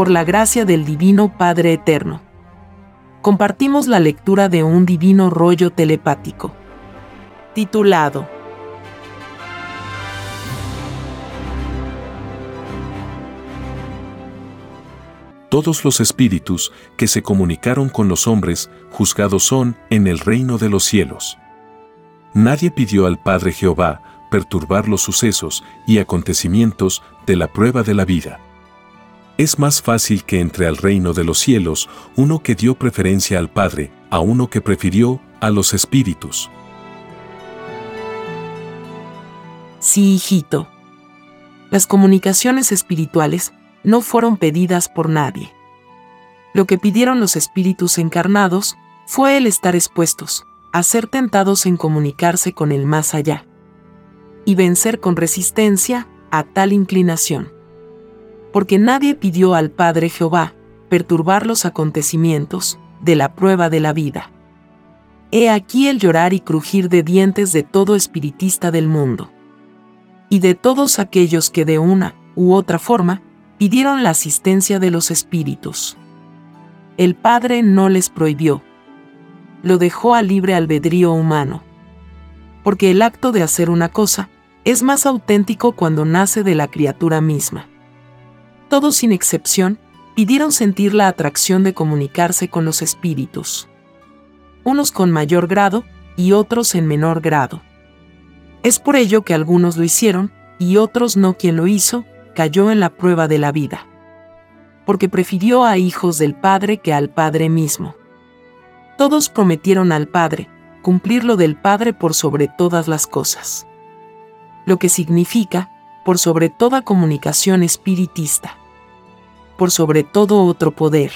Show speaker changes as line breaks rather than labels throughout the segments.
por la gracia del Divino Padre Eterno. Compartimos la lectura de un divino rollo telepático. Titulado
Todos los espíritus que se comunicaron con los hombres juzgados son en el reino de los cielos. Nadie pidió al Padre Jehová perturbar los sucesos y acontecimientos de la prueba de la vida. Es más fácil que entre al reino de los cielos uno que dio preferencia al Padre, a uno que prefirió a los espíritus.
Sí, hijito. Las comunicaciones espirituales no fueron pedidas por nadie. Lo que pidieron los espíritus encarnados fue el estar expuestos, a ser tentados en comunicarse con el más allá y vencer con resistencia a tal inclinación. Porque nadie pidió al Padre Jehová perturbar los acontecimientos de la prueba de la vida. He aquí el llorar y crujir de dientes de todo espiritista del mundo. Y de todos aquellos que de una u otra forma pidieron la asistencia de los espíritus. El Padre no les prohibió. Lo dejó a libre albedrío humano porque el acto de hacer una cosa es más auténtico cuando nace de la criatura misma. Todos sin excepción pidieron sentir la atracción de comunicarse con los espíritus. Unos con mayor grado y otros en menor grado. Es por ello que algunos lo hicieron y otros no quien lo hizo, cayó en la prueba de la vida. Porque prefirió a hijos del Padre que al Padre mismo. Todos prometieron al Padre, cumplir lo del Padre por sobre todas las cosas. Lo que significa, por sobre toda comunicación espiritista. Por sobre todo otro poder.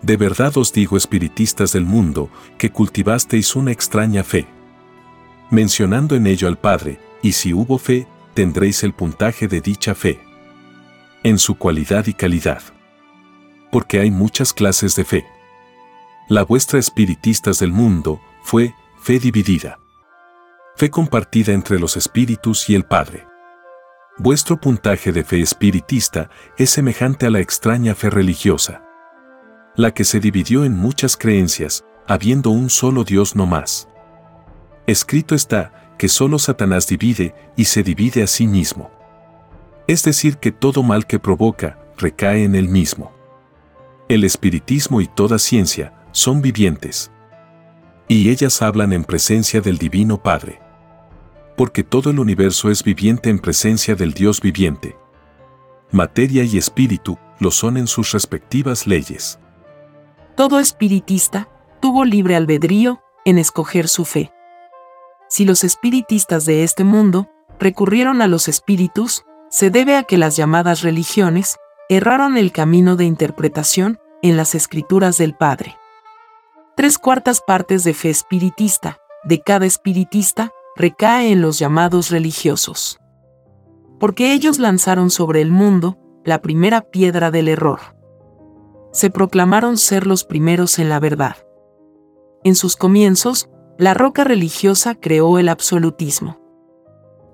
De verdad os digo, espiritistas del mundo, que cultivasteis una extraña fe. Mencionando en ello al Padre, y si hubo fe, tendréis el puntaje de dicha fe. En su cualidad y calidad. Porque hay muchas clases de fe. La vuestra espiritistas del mundo, fue fe dividida. Fe compartida entre los espíritus y el Padre. Vuestro puntaje de fe espiritista es semejante a la extraña fe religiosa, la que se dividió en muchas creencias, habiendo un solo Dios no más. Escrito está que solo Satanás divide y se divide a sí mismo. Es decir, que todo mal que provoca recae en él mismo. El espiritismo y toda ciencia son vivientes y ellas hablan en presencia del Divino Padre. Porque todo el universo es viviente en presencia del Dios viviente. Materia y espíritu lo son en sus respectivas leyes.
Todo espiritista tuvo libre albedrío en escoger su fe. Si los espiritistas de este mundo recurrieron a los espíritus, se debe a que las llamadas religiones erraron el camino de interpretación en las escrituras del Padre. Tres cuartas partes de fe espiritista, de cada espiritista, recae en los llamados religiosos. Porque ellos lanzaron sobre el mundo la primera piedra del error. Se proclamaron ser los primeros en la verdad. En sus comienzos, la roca religiosa creó el absolutismo,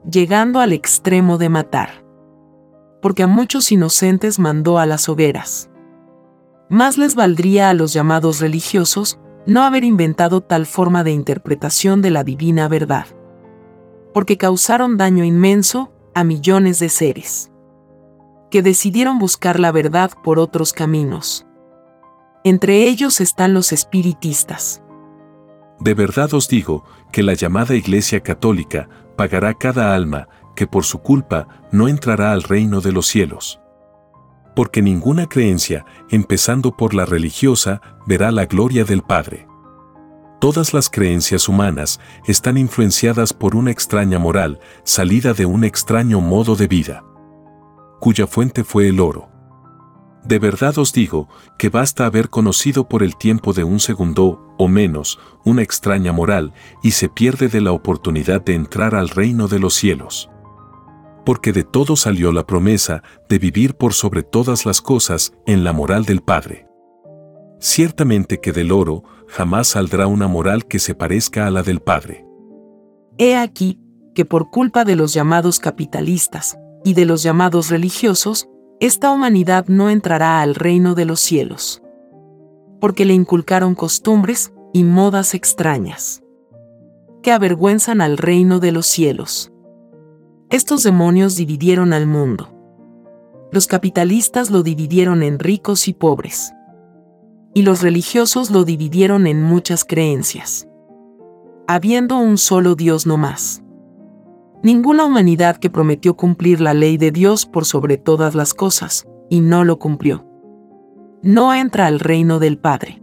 llegando al extremo de matar. Porque a muchos inocentes mandó a las hogueras. Más les valdría a los llamados religiosos no haber inventado tal forma de interpretación de la divina verdad. Porque causaron daño inmenso a millones de seres que decidieron buscar la verdad por otros caminos. Entre ellos están los espiritistas.
De verdad os digo que la llamada Iglesia Católica pagará cada alma que por su culpa no entrará al reino de los cielos porque ninguna creencia, empezando por la religiosa, verá la gloria del Padre. Todas las creencias humanas están influenciadas por una extraña moral, salida de un extraño modo de vida, cuya fuente fue el oro. De verdad os digo que basta haber conocido por el tiempo de un segundo, o menos, una extraña moral, y se pierde de la oportunidad de entrar al reino de los cielos porque de todo salió la promesa de vivir por sobre todas las cosas en la moral del Padre. Ciertamente que del oro jamás saldrá una moral que se parezca a la del Padre.
He aquí que por culpa de los llamados capitalistas y de los llamados religiosos, esta humanidad no entrará al reino de los cielos, porque le inculcaron costumbres y modas extrañas, que avergüenzan al reino de los cielos. Estos demonios dividieron al mundo. Los capitalistas lo dividieron en ricos y pobres. Y los religiosos lo dividieron en muchas creencias. Habiendo un solo Dios no más. Ninguna humanidad que prometió cumplir la ley de Dios por sobre todas las cosas, y no lo cumplió. No entra al reino del Padre.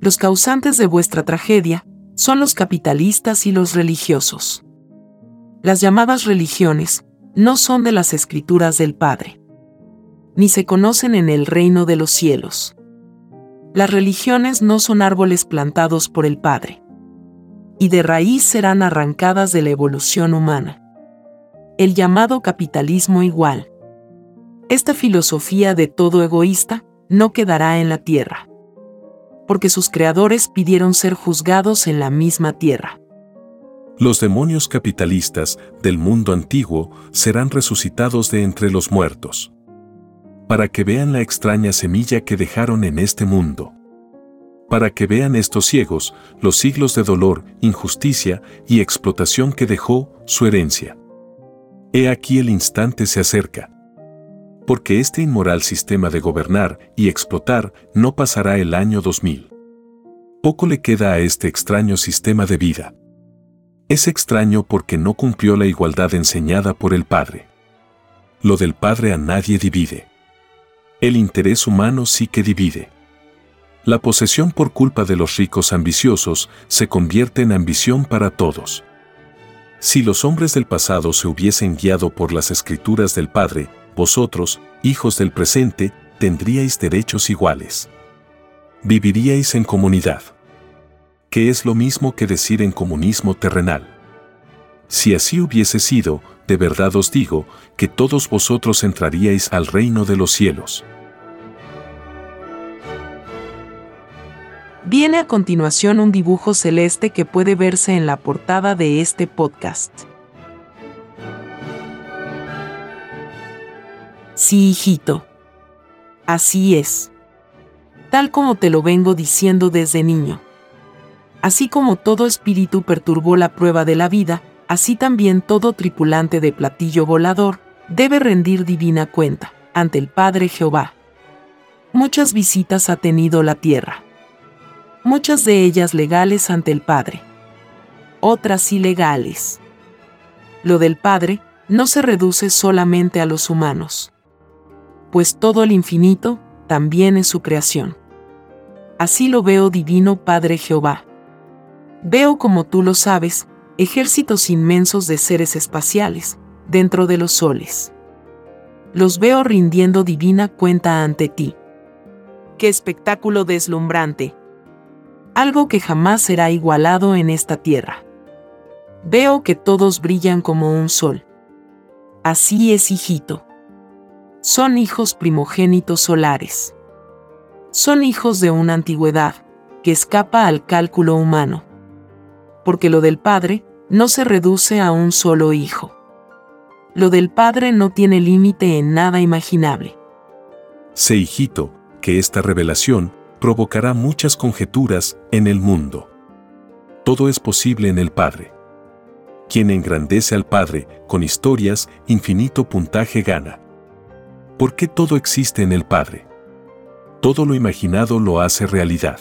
Los causantes de vuestra tragedia son los capitalistas y los religiosos las llamadas religiones, no son de las escrituras del Padre, ni se conocen en el reino de los cielos. Las religiones no son árboles plantados por el Padre, y de raíz serán arrancadas de la evolución humana. El llamado capitalismo igual. Esta filosofía de todo egoísta no quedará en la tierra, porque sus creadores pidieron ser juzgados en la misma tierra.
Los demonios capitalistas del mundo antiguo serán resucitados de entre los muertos. Para que vean la extraña semilla que dejaron en este mundo. Para que vean estos ciegos los siglos de dolor, injusticia y explotación que dejó su herencia. He aquí el instante se acerca. Porque este inmoral sistema de gobernar y explotar no pasará el año 2000. Poco le queda a este extraño sistema de vida. Es extraño porque no cumplió la igualdad enseñada por el Padre. Lo del Padre a nadie divide. El interés humano sí que divide. La posesión por culpa de los ricos ambiciosos se convierte en ambición para todos. Si los hombres del pasado se hubiesen guiado por las escrituras del Padre, vosotros, hijos del presente, tendríais derechos iguales. Viviríais en comunidad que es lo mismo que decir en comunismo terrenal. Si así hubiese sido, de verdad os digo, que todos vosotros entraríais al reino de los cielos.
Viene a continuación un dibujo celeste que puede verse en la portada de este podcast. Sí, hijito. Así es. Tal como te lo vengo diciendo desde niño. Así como todo espíritu perturbó la prueba de la vida, así también todo tripulante de platillo volador debe rendir divina cuenta ante el Padre Jehová. Muchas visitas ha tenido la tierra. Muchas de ellas legales ante el Padre. Otras ilegales. Lo del Padre no se reduce solamente a los humanos. Pues todo el infinito también es su creación. Así lo veo divino Padre Jehová. Veo como tú lo sabes, ejércitos inmensos de seres espaciales, dentro de los soles. Los veo rindiendo divina cuenta ante ti. ¡Qué espectáculo deslumbrante! Algo que jamás será igualado en esta tierra. Veo que todos brillan como un sol. Así es, hijito. Son hijos primogénitos solares. Son hijos de una antigüedad que escapa al cálculo humano porque lo del Padre no se reduce a un solo hijo. Lo del Padre no tiene límite en nada imaginable.
Sé, hijito, que esta revelación provocará muchas conjeturas en el mundo. Todo es posible en el Padre. Quien engrandece al Padre con historias, infinito puntaje gana. ¿Por qué todo existe en el Padre? Todo lo imaginado lo hace realidad.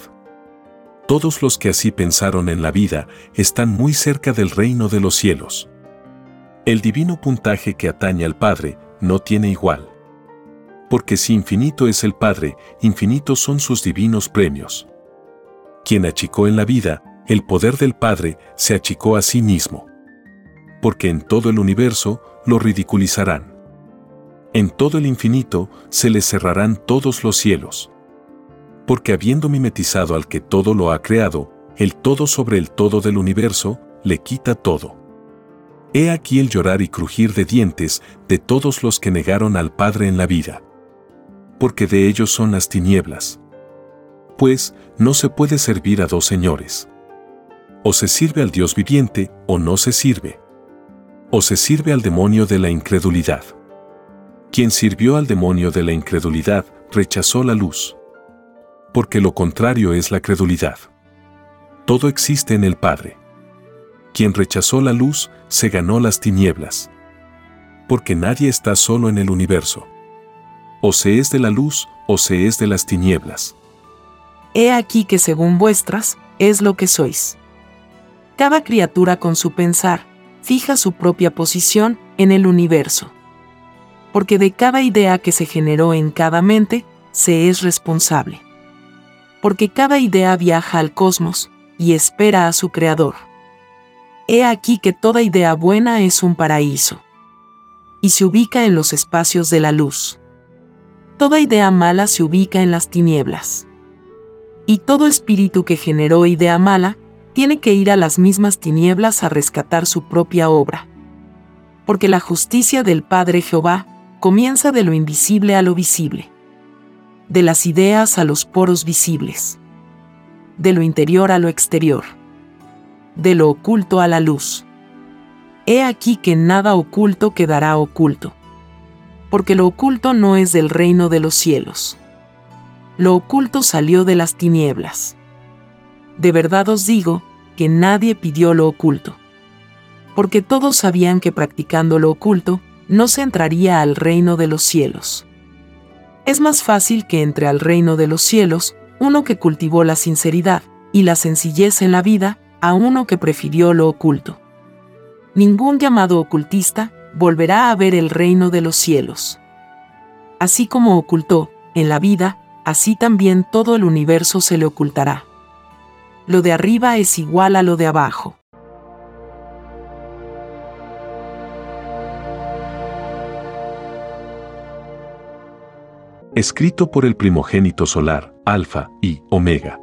Todos los que así pensaron en la vida están muy cerca del reino de los cielos. El divino puntaje que atañe al Padre no tiene igual. Porque si infinito es el Padre, infinitos son sus divinos premios. Quien achicó en la vida, el poder del Padre se achicó a sí mismo. Porque en todo el universo lo ridiculizarán. En todo el infinito se le cerrarán todos los cielos porque habiendo mimetizado al que todo lo ha creado, el todo sobre el todo del universo, le quita todo. He aquí el llorar y crujir de dientes de todos los que negaron al Padre en la vida. Porque de ellos son las tinieblas. Pues no se puede servir a dos señores. O se sirve al Dios viviente o no se sirve. O se sirve al demonio de la incredulidad. Quien sirvió al demonio de la incredulidad, rechazó la luz. Porque lo contrario es la credulidad. Todo existe en el Padre. Quien rechazó la luz, se ganó las tinieblas. Porque nadie está solo en el universo. O se es de la luz, o se es de las tinieblas.
He aquí que según vuestras, es lo que sois. Cada criatura con su pensar, fija su propia posición en el universo. Porque de cada idea que se generó en cada mente, se es responsable. Porque cada idea viaja al cosmos y espera a su creador. He aquí que toda idea buena es un paraíso. Y se ubica en los espacios de la luz. Toda idea mala se ubica en las tinieblas. Y todo espíritu que generó idea mala tiene que ir a las mismas tinieblas a rescatar su propia obra. Porque la justicia del Padre Jehová comienza de lo invisible a lo visible, de las ideas a los poros visibles, de lo interior a lo exterior, de lo oculto a la luz. He aquí que nada oculto quedará oculto, porque lo oculto no es del reino de los cielos. Lo oculto salió de las tinieblas de verdad os digo, que nadie pidió lo oculto. Porque todos sabían que practicando lo oculto, no se entraría al reino de los cielos. Es más fácil que entre al reino de los cielos uno que cultivó la sinceridad y la sencillez en la vida a uno que prefirió lo oculto. Ningún llamado ocultista volverá a ver el reino de los cielos. Así como ocultó, en la vida, así también todo el universo se le ocultará lo de arriba es igual a lo de abajo.
Escrito por el primogénito solar, Alfa y Omega.